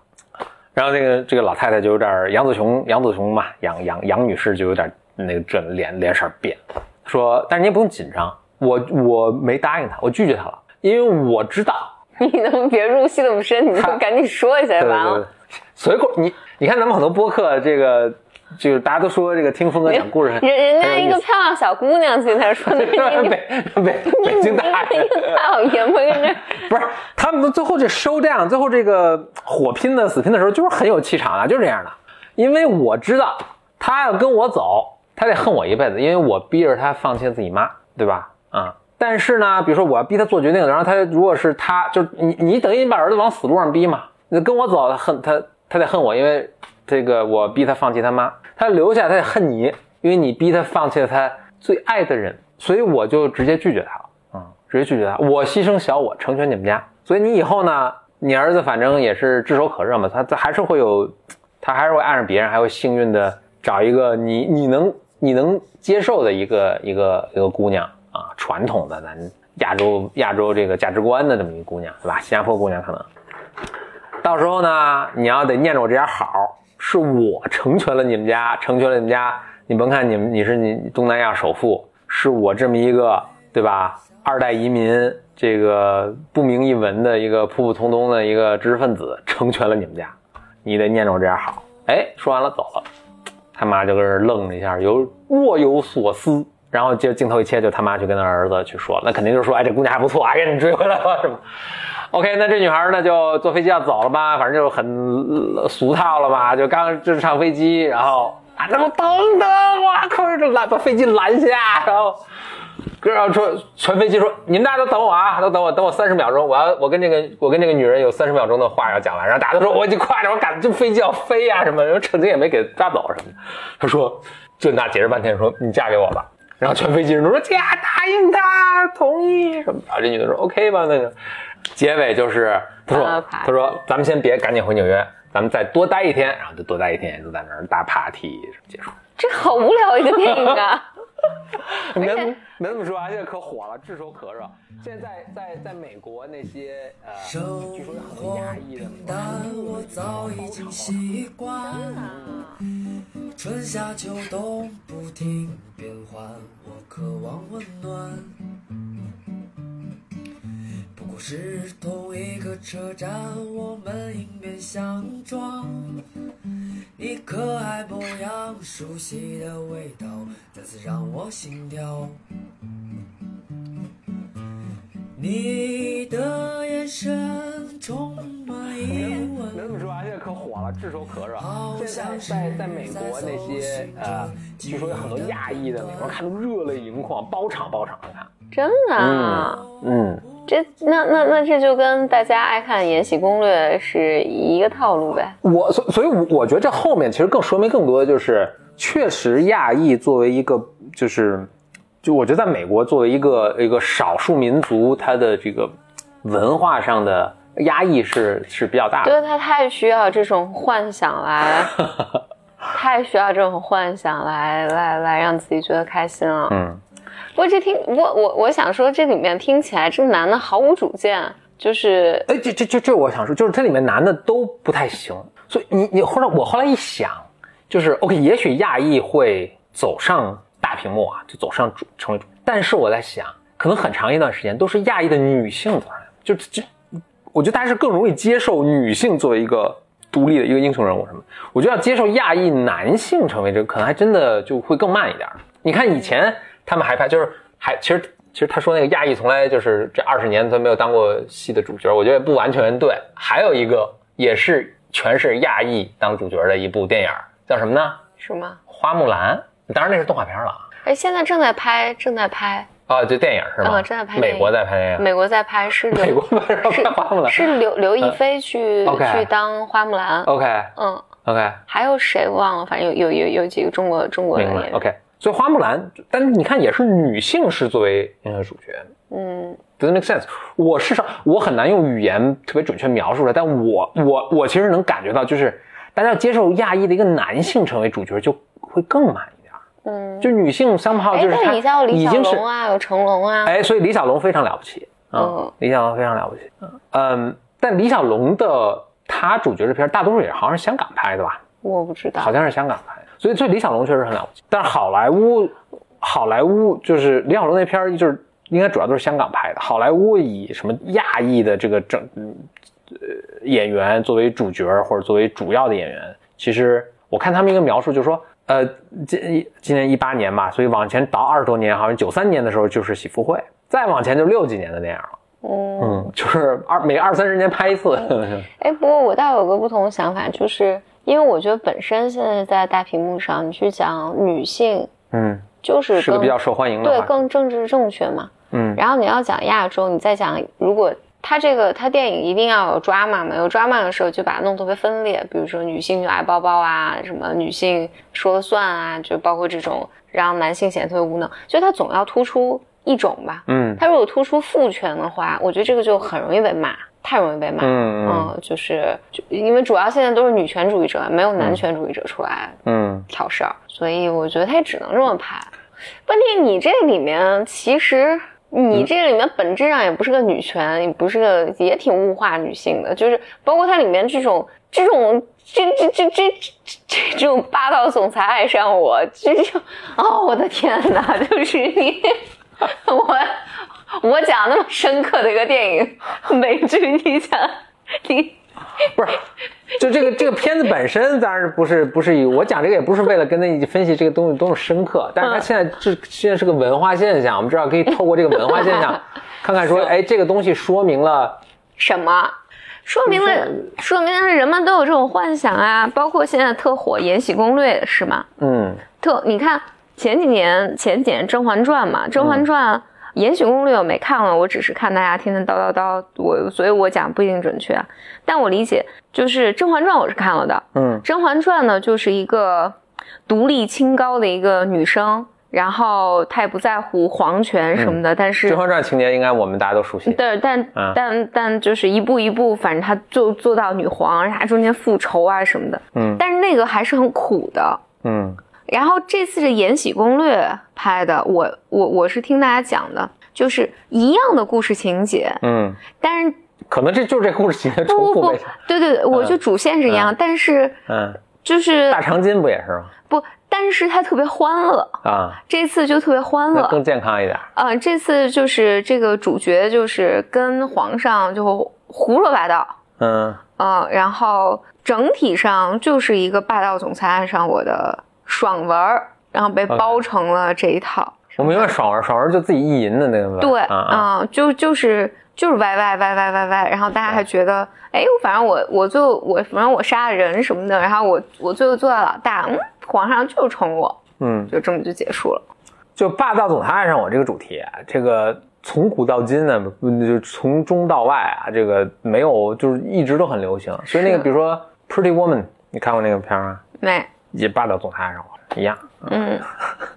然后这个这个老太太就有点杨子琼，杨子琼嘛，杨杨杨女士就有点那个这脸脸色变，说，但是你也不用紧张，我我没答应他，我拒绝他了，因为我知道 [LAUGHS] 你能别入戏那么深，你就赶紧说一下就完了。[LAUGHS] 随口你你看咱们很多播客，这个就是大家都说这个听峰哥讲故事，人人家一个漂亮小姑娘今天说 [LAUGHS] 的，你你北北北京大你爷，大老爷们跟这。不是他们最后这收这样，最后这个火拼的死拼的时候，就是很有气场啊，就是这样的。因为我知道他要跟我走，他得恨我一辈子，因为我逼着他放弃自己妈，对吧？啊、但是呢，比如说我要逼他做决定，然后他如果是他，就你你等于你把儿子往死路上逼嘛，你跟我走，他恨他他得恨我，因为这个我逼他放弃他妈，他留下他得恨你，因为你逼他放弃了他最爱的人，所以我就直接拒绝他了。嗯，直接拒绝他，我牺牲小我，成全你们家。所以你以后呢，你儿子反正也是炙手可热嘛，他他还是会有，他还是会爱上别人，还会幸运的找一个你你能你能接受的一个一个一个姑娘啊，传统的咱亚洲亚洲这个价值观的这么一个姑娘，对吧？新加坡姑娘可能，到时候呢，你要得念着我这点好，是我成全了你们家，成全了你们家。你甭看你们你是你东南亚首富，是我这么一个对吧？二代移民，这个不明一文的一个普普通通的一个知识分子，成全了你们家，你得念着我这点好。哎，说完了走了，他妈就跟这愣了一下，有若有所思，然后就镜头一切，就他妈去跟他儿子去说了，那肯定就说，哎，这姑娘还不错，啊，赶紧追回来吧，是吧？OK，那这女孩呢就坐飞机要走了吧，反正就很俗套了嘛，就刚就是上飞机，然后啊，他说等等，哇，靠，就拦把飞机拦下，然后。然后说全飞机说你们大家都等我啊，都等我，等我三十秒钟，我要我跟这个我跟这个女人有三十秒钟的话要讲完。然后大家都说我已经快点，我赶这飞机要飞呀、什么，然后趁机也没给抓走什么的。他说这那解释半天说你嫁给我吧。然后全飞机人都说嫁答应他同意什么然后。这女的说 OK 吧，那就结尾就是他说他说咱们先别赶紧回纽约，咱们再多待一天，然后就多待一天，就在那儿大 party 结束。这好无聊一个电影啊！[LAUGHS] 没没这么说啊，现在可火了，炙手可热。现在在在在美国那些呃，生据说有很多活亚裔的平淡，我早已经习惯。春夏秋冬不停变换，我渴望温暖。不过是同一个车站，我们迎面相撞。你可爱模样，熟悉的味道，再次让我心跳。你的眼神充满疑问。没那么说啊，现在可火了，炙手可热。现在在在美国那些呃，据说有很多亚裔的美国看都热泪盈眶，包场包场的看。真的啊，嗯，这那那那这就跟大家爱看《延禧攻略》是一个套路呗。我所所以，我我觉得这后面其实更说明更多的就是，确实亚裔作为一个就是，就我觉得在美国作为一个一个少数民族，它的这个文化上的压抑是是比较大的。对他太需要这种幻想来，[LAUGHS] 太需要这种幻想来来来让自己觉得开心了。嗯，不过这听我我我想说，这里面听起来这个男的毫无主见，就是哎，这这这这我想说，就是这里面男的都不太行，所以你你后来我后来一想，就是 OK，也许亚裔会走上大屏幕啊，就走上主成为主，但是我在想，可能很长一段时间都是亚裔的女性走上，就就我觉得大家是更容易接受女性作为一个独立的一个英雄人物什么，我觉得要接受亚裔男性成为这个，可能还真的就会更慢一点儿。你看以前他们还拍，就是还其实其实他说那个亚裔从来就是这二十年都没有当过戏的主角，我觉得不完全对。还有一个也是全是亚裔当主角的一部电影，叫什么呢？什么？花木兰，当然那是动画片了啊。哎，现在正在拍，正在拍，啊，这电影是吗？嗯正在拍美国在拍电影。美国在拍，是刘美国拍是拍花木兰。是刘刘亦菲去、去当花木兰，OK 嗯，OK，还有谁忘了？反正有有有有几个中国中国演员 OK。所以花木兰，但是你看也是女性是作为英雄主角，嗯，doesn't make sense。我事实上我很难用语言特别准确描述出来，但我我我其实能感觉到，就是大家要接受亚裔的一个男性成为主角，就会更慢一点。嗯，就女性 somehow 哎，就是她已经是龙啊，有成龙啊，哎，所以李小龙非常了不起啊、嗯李小龙非常了不起。嗯，但李小龙的他主角这片儿大多数也好像是香港拍的吧？我不知道，好像是香港拍的，所以所以李小龙确实很了不起。但是好莱坞，好莱坞就是李小龙那片儿就是应该主要都是香港拍的。好莱坞以什么亚裔的这个整嗯呃演员作为主角或者作为主要的演员，其实我看他们一个描述就是说，呃，今今年一八年吧，所以往前倒二十多年，好像九三年的时候就是《喜福会》，再往前就六几年的电影了。嗯，嗯，就是二每二三十年拍一次。哎，不过我倒有个不同的想法，就是因为我觉得本身现在在大屏幕上，你去讲女性，嗯，就是是个比较受欢迎的对。更政治正确嘛。嗯然后你要讲亚洲，你再讲，如果他这个他电影一定要有 drama 嘛，有 drama 的时候就把它弄特别分裂，比如说女性就爱包包啊，什么女性说了算啊，就包括这种让男性显得特别无能，就他总要突出一种吧。嗯他如果突出父权的话，我觉得这个就很容易被骂，太容易被骂。嗯嗯嗯，就是就因为主要现在都是女权主义者，没有男权主义者出来嗯挑事儿，所以我觉得他也只能这么拍。问题你这里面其实你这里面本质上也不是个女权，也不是个也挺物化女性的，就是包括它里面这种这种这这这这这这种霸道总裁爱上我，这种哦我的天哪，就是你我我讲那么深刻的一个电影美剧，你讲你不是，就这个这个片子本身当然不是不是以我讲这个也不是为了跟他分析这个东西多么深刻，但是它现在这现在是个文化现象，我们知道可以透过这个文化现象，[LAUGHS] 看看说，哎，这个东西说明了什么？说明了，说明了人们都有这种幻想啊，包括现在特火《延禧攻略》是吗？嗯特你看前几年前几年《甄嬛传》嘛，《甄嬛传》延禧攻略》我没看了，我只是看大家天天叨叨叨，我所以我讲不一定准确。啊，但我理解就是《甄嬛传》我是看了的，嗯《甄嬛传》呢就是一个独立清高的一个女生，然后她也不在乎皇权什么的，但《是甄嬛传》情节应该我们大家都熟悉，对，但、啊。但但就是一步一步，反正她就做到女皇，然后她中间复仇啊什么的，嗯。但是那个还是很苦的。嗯然后这次是《延禧攻略》拍的，我我我是听大家讲的，就是一样的故事情节，嗯，但是可能这就是这故事情节重不不不对对对，我就主线是一样，但是嗯，就是大长今不也是吗？不，但是它特别欢乐，啊，这次就特别欢乐，更健康一点，嗯、这次就是这个主角就是跟皇上就胡说八道，嗯。嗯，然后整体上就是一个霸道总裁爱上我的爽文儿，然后被包成了这一套。我明白爽文，爽文就自己意淫的那个吧，对，啊就就是就是歪歪歪歪歪歪，然后大家还觉得，哎，反正我我最后我反正我杀了人什么的，然后我我最后做到老大，嗯，皇上就宠我，嗯，就这么就结束了。就霸道总裁爱上我这个主题啊，这个从古到今呢，不就从中到外啊，这个没有就是一直都很流行。所以那个比如说《Pretty Woman》，你看过那个片儿吗？没，也霸道总裁爱上我一样。嗯，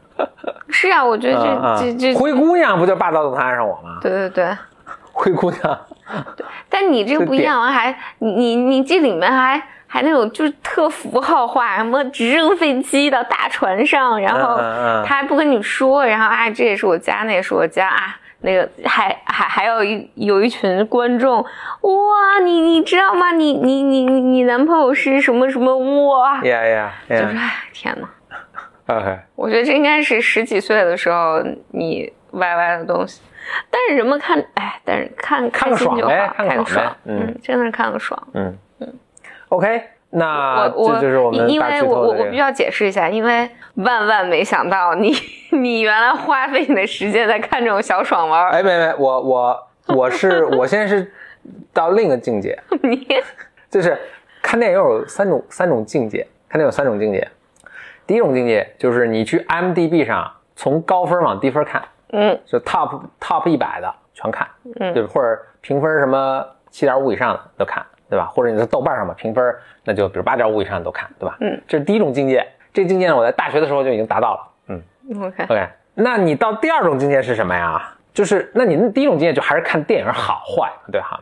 [LAUGHS] 是啊，我觉得这、这这，灰姑娘不就霸道总裁爱上我吗？对对对。[LAUGHS] 灰姑娘，但你这个不一样啊，还你你你这里面还还那种就是特符号化，什么直升飞机到大船上，然后他还不跟你说，然后啊这也是我家，那也是我家啊，那个还还还有一有一群观众，哇，你你知道吗？你你你你你男朋友是什么什么哇？呀呀就是呀哎天哪，，OK，[LAUGHS] 我觉得这应该是十几岁的时候你歪歪的东西。但是人们看，哎，但是看看个开心就好，爽呗看爽，嗯嗯，真的是看个爽。嗯嗯，OK，那我我这就是我们因为我我。我必须要解释一下，因为万万没想到你 [LAUGHS] 你原来花费你的时间在看这种小爽文儿，哎，没没，我我我是我现在是到另一个境界，[LAUGHS] 你就是看电影有三种三种境界，看电影有三种境界。第一种境界就是你去 IMDB 上从高分往低分看，嗯就 top top 一百的全看，嗯对吧？或者评分什么七点五以上的都看，对吧？或者你在豆瓣上嘛评分，那就比如八点五以上的都看，对吧？嗯，这是第一种境界。这个境界呢，我在大学的时候就已经达到了。嗯，OK，，OK。那你到第二种境界是什么呀？就是那你第一种境界就还是看电影好坏，对哈。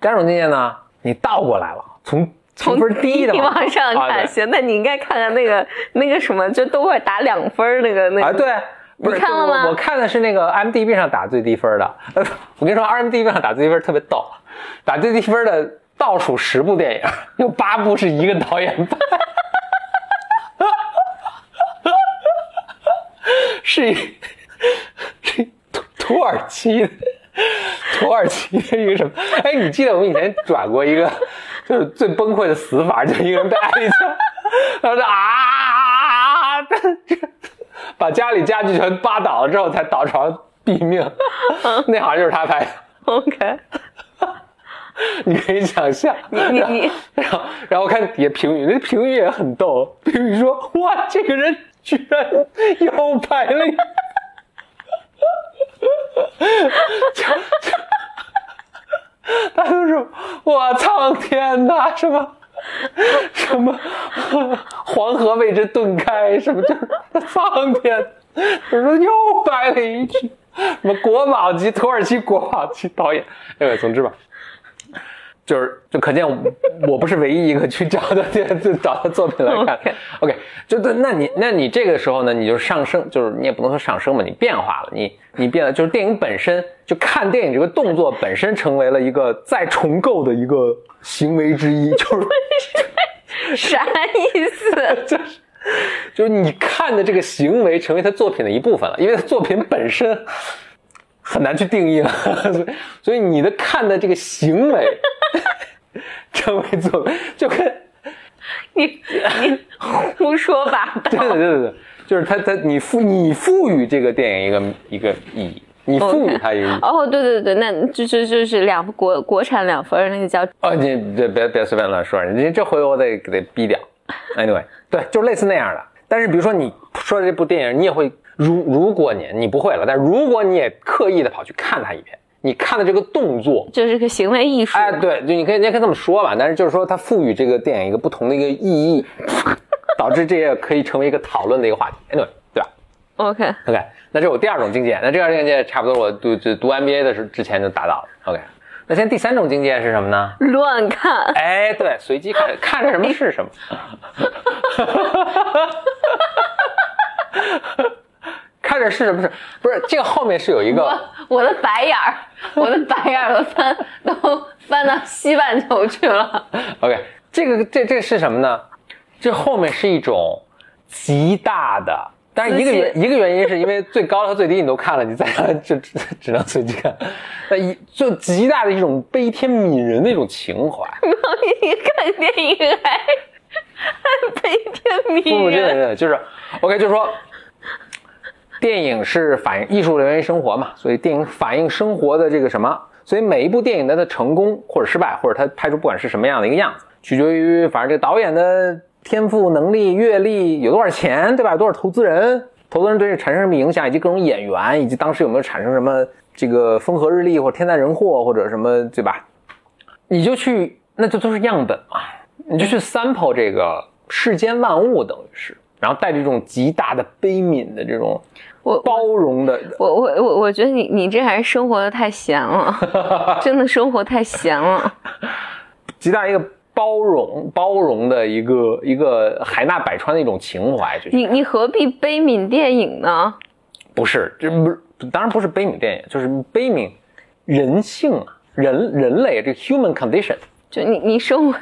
第二种境界呢，你倒过来了，从 [LAUGHS] 从分低的你往上啊看，行，那你应该看看那个那个什么，就都会打两分那个那啊，个，对，不是你看了吗我我看的是那个 IMDB 上打最低分的。呃，[LAUGHS] 我跟你说，IMDB 上打最低分特别逗，打最低分的倒数十部电影，有八部是一个导演拍，是一是一土土耳其的土耳其的一个什么？哎，你记得我们以前转过一个，就是最崩溃的死法，就是一个人被挨一枪，然后啊啊，把家里家具全扒倒了之后才倒床毙命，[LAUGHS] 那好像就是他拍的。[LAUGHS] OK，[LAUGHS] 你可以想象，你你然后然后看底下评语，那评语也很逗，评语说哇，这个人居然又拍了一，就就他都是我苍天呐，什么什么黄河为之顿开，什么就是苍天，他说又拍了一句什么国宝级土耳其国宝级导演，哎，总之吧。就是就可见我我不是唯一一个去找他就找他作品来看。OK OK，就对，那你那你这个时候呢，你就上升，就是你也不能说上升吧，你变化了，你你变了，就是电影本身，就看电影这个动作本身成为了一个再重构的一个行为之一，就是 [LAUGHS] 啥意思？[LAUGHS] 就是就是你看的这个行为成为他作品的一部分了，因为他作品本身很难去定义了，所 [LAUGHS] 以所以你的看的这个行为 [LAUGHS] 成为作就跟你你胡说八对道。[LAUGHS] 对对对，就是他他你赋你赋予这个电影一个一个意义，你赋予它一个意义。哦，对对对，那就就就是两国国产两分，那个叫哦，你别别别随便乱说，你这回我得得逼掉。Anyway，对，就是类似那样的。但是比如说你说的这部电影，你也会如如果你你不会了，但如果你也刻意的跑去看它一遍，你看的这个动作，就是个行为艺术。哎，对，就你可以你也可以这么说吧，但是就是说它赋予这个电影一个不同的一个意义，[LAUGHS] 导致这也可以成为一个讨论的一个话题。Anyway，对吧？OK，OK，那这是我第二种境界。那这二种境界差不多，我读就读 MBA 的时候之前就达到了。OK，那现在第三种境界是什么呢？乱看。哎，对，随机看，[LAUGHS] 看着什么是什么。[LAUGHS] 看着是什么是，不是这个后面是有一个我我的白眼儿，[LAUGHS] 我的白眼儿都翻都翻到西半球去了。[LAUGHS] OK，这个这这是什么呢？这后面是一种极大的，但是一个原一个原因是因为最高和最低你都看了，你再看就只 [LAUGHS] 只能随机看。那一就极大的一种悲天悯人的一种情怀。你看电影还还悲天不不，悯人。真的真的就是，OK，就是说，电影是反映艺术来源于生活嘛，所以电影反映生活的这个什么，所以每一部电影的它成功或者失败，或者它拍出不管是什么样的一个样子，取决于反正这导演的天赋、能力、阅历，有多少钱，对吧？有多少投资人，投资人对这产生什么影响，以及各种演员，以及当时有没有产生什么这个风和日丽或者天灾人祸或者什么，对吧？你就去，那就都是样本嘛，你就去 sample 这个世间万物，等于是，然后带着一种极大的悲悯的这种我包容的，我我我我觉得你你这还是生活的太闲了，[LAUGHS] 真的生活太闲了。[LAUGHS] 极大一个包容包容的一个一个海纳百川的一种情怀，就是你你何必悲悯电影呢？不是，这不是，当然不是悲悯电影，就是悲悯人性啊，人人类这个 human condition。就你你生活，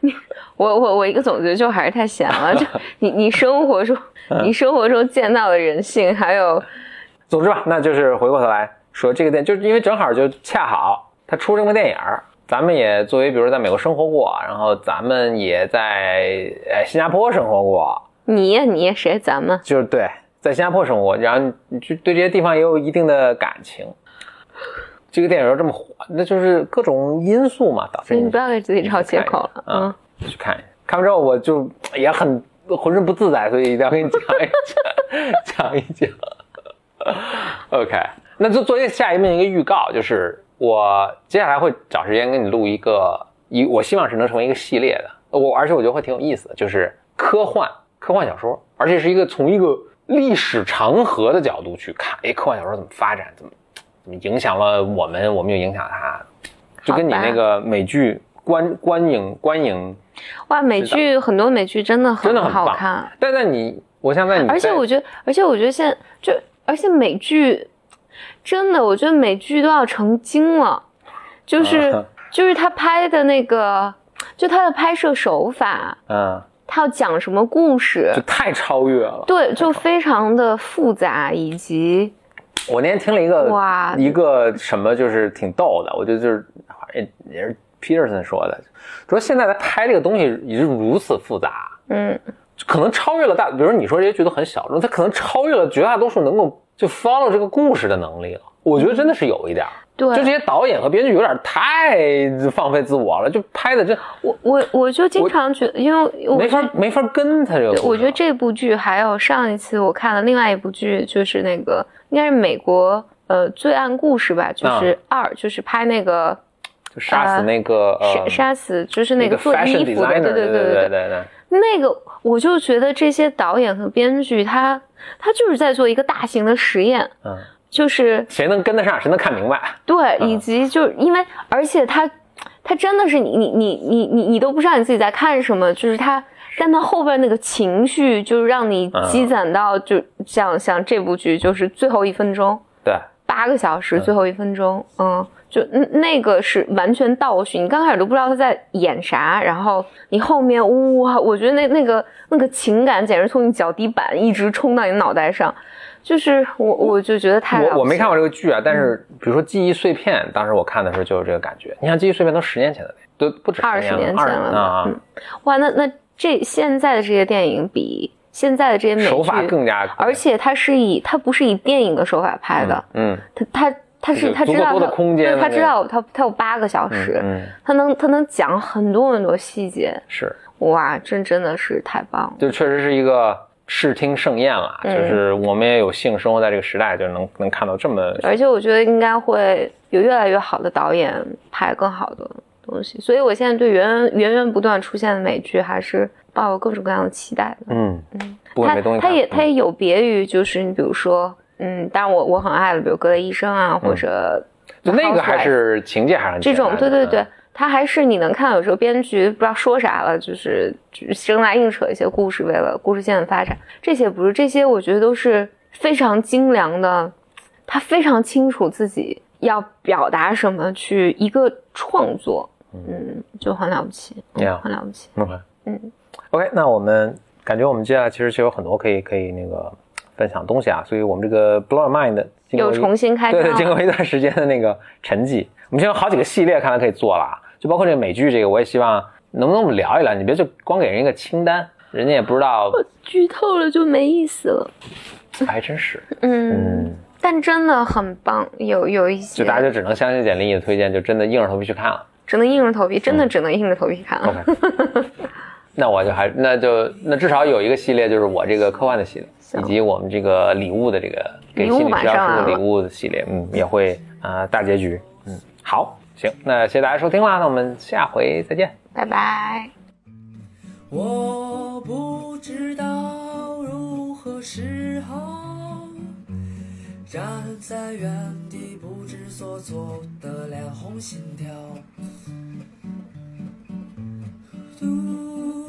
你我我我一个总结就还是太闲了。就 [LAUGHS] 你你生活中你生活中见到的人性，还有 [LAUGHS] 总之吧，那就是回过头来说这个电，就是因为正好就恰好他出这么个电影儿，咱们也作为比如在美国生活过，然后咱们也在呃新加坡生活过，你呀你谁咱们就是对，在新加坡生活，然后你就对这些地方也有一定的感情。这个电影又这么火，那就是各种因素嘛，导致你不要给自己找借口了。嗯嗯，去看一下。看完之后我就也很 [COUGHS] 浑身不自在，所以一定要跟你讲一讲，讲一讲。[LAUGHS] OK，那就作为下一面一个预告，就是我接下来会找时间跟你录一个，一我希望是能成为一个系列的。我而且我觉得会挺有意思的，就是科幻科幻小说，而且是一个从一个历史长河的角度去看，哎，科幻小说怎么发展，怎么怎么影响了我们，我们又影响它，就跟你那个美剧观观影观影，哇，美剧很多美剧真的真的很好看，但在你，我想在你，而且我觉得，而且我觉得现在就，而且美剧真的，我觉得美剧都要成精了，就是、[LAUGHS] 啊。就是他拍的那个，就他的拍摄手法，嗯，他要讲什么故事就，太超越了。对，就非常的复杂，以及我那天听了一个哇一个什么，就是挺逗的，我觉得就是好像也是 Peterson 说的，说现在他拍这个东西已经如此复杂，嗯，可能超越了大，比如说你说这些剧都很小众，他可能超越了绝大多数能够就 follow 这个故事的能力了。我觉得真的是有一点儿，对，就这些导演和编剧有点太放飞自我了，就拍的这我我我就经常觉得，因为我没法没法跟他这个我觉得这部剧还有上一次我看了另外一部剧，就是那个应该是美国呃罪案故事吧，就是二，就是拍那个就杀死那个杀呃杀死，就是那个做衣服的，designer，对对对对对对。那个我就觉得这些导演和编剧他他就是在做一个大型的实验，嗯，就是谁能跟得上，谁能看明白。对，嗯。以及就是因为，而且他，他真的是你你你你你你都不知道你自己在看什么，就是他，但他后边那个情绪，就是让你嗯积攒到，就像像这部剧，就是最后一分钟，对，八个小时，最后一分钟，嗯，就那那个是完全倒叙，你刚开始都不知道他在演啥，然后你后面哇，我觉得那那个那个情感简直从你脚底板一直冲到你脑袋上。就是我我就觉得太我我没看过这个剧啊，但嗯是比如说《记忆碎片》，当时我看的时候就有这个感觉。你看《记忆碎片》都十年前的，都不止二十年前了吧啊，嗯哇，那那这现在的这些电影比现在的这些美剧手法更加，而且它是以它不是以电影的手法拍的，嗯他他他是他知道他空间他知道他他有八个小时，嗯，他能他能讲很多很多细节，是，哇，这真的是太棒了。就确实是一个视听盛宴了。嗯就是我们也有幸生活在这个时代，就能能看到这么而且我觉得应该会有越来越好的导演拍更好的东西，所以我现在对源源源不断出现的美剧还是抱有各种各样的期待的。嗯不会它没东西看。它也它嗯也有别于就是你比如说，嗯，但我我很爱的，比如《格雷医生》啊，或者就那个还是情节还是很这种，对对对，，它还是你能看到有时候编剧不知道说啥了，就是就是生拉硬扯一些故事，为了故事线的发展。这些不是，这些我觉得都是非常精良的，他非常清楚自己要表达什么，去一个创作，嗯，就很了不起，嗯 Yeah 很了不起。OK，嗯，OK，那我们感觉我们接下来其实是有很多可以可以那个分享东西啊，所以我们这个 Blow Mind 又重新开跳对对，经过一段时间的那个沉寂，我们现在有好几个系列看来可以做了啊，就包括这个美剧这个，我也希望能不能我们聊一聊，你别就光给人一个清单，人家也不知道，剧透了就没意思了，还真是，嗯，嗯，但真的很棒，有有一些就大家就只能相信简历的推荐，就真的硬着头皮去看了。只能硬着头皮，真的只能硬着头皮看了。OK，[LAUGHS] 那我就还那就那至少有一个系列，就是我这个科幻的系列，行以及我们这个礼物的这个给心理治疗师的礼物的系列，嗯，也会啊、呃大结局，嗯，好，行，那谢谢大家收听啦，那我们下回再见。拜拜。我不知道如何是好，站在原地不知所措的脸红心跳。嘟嘟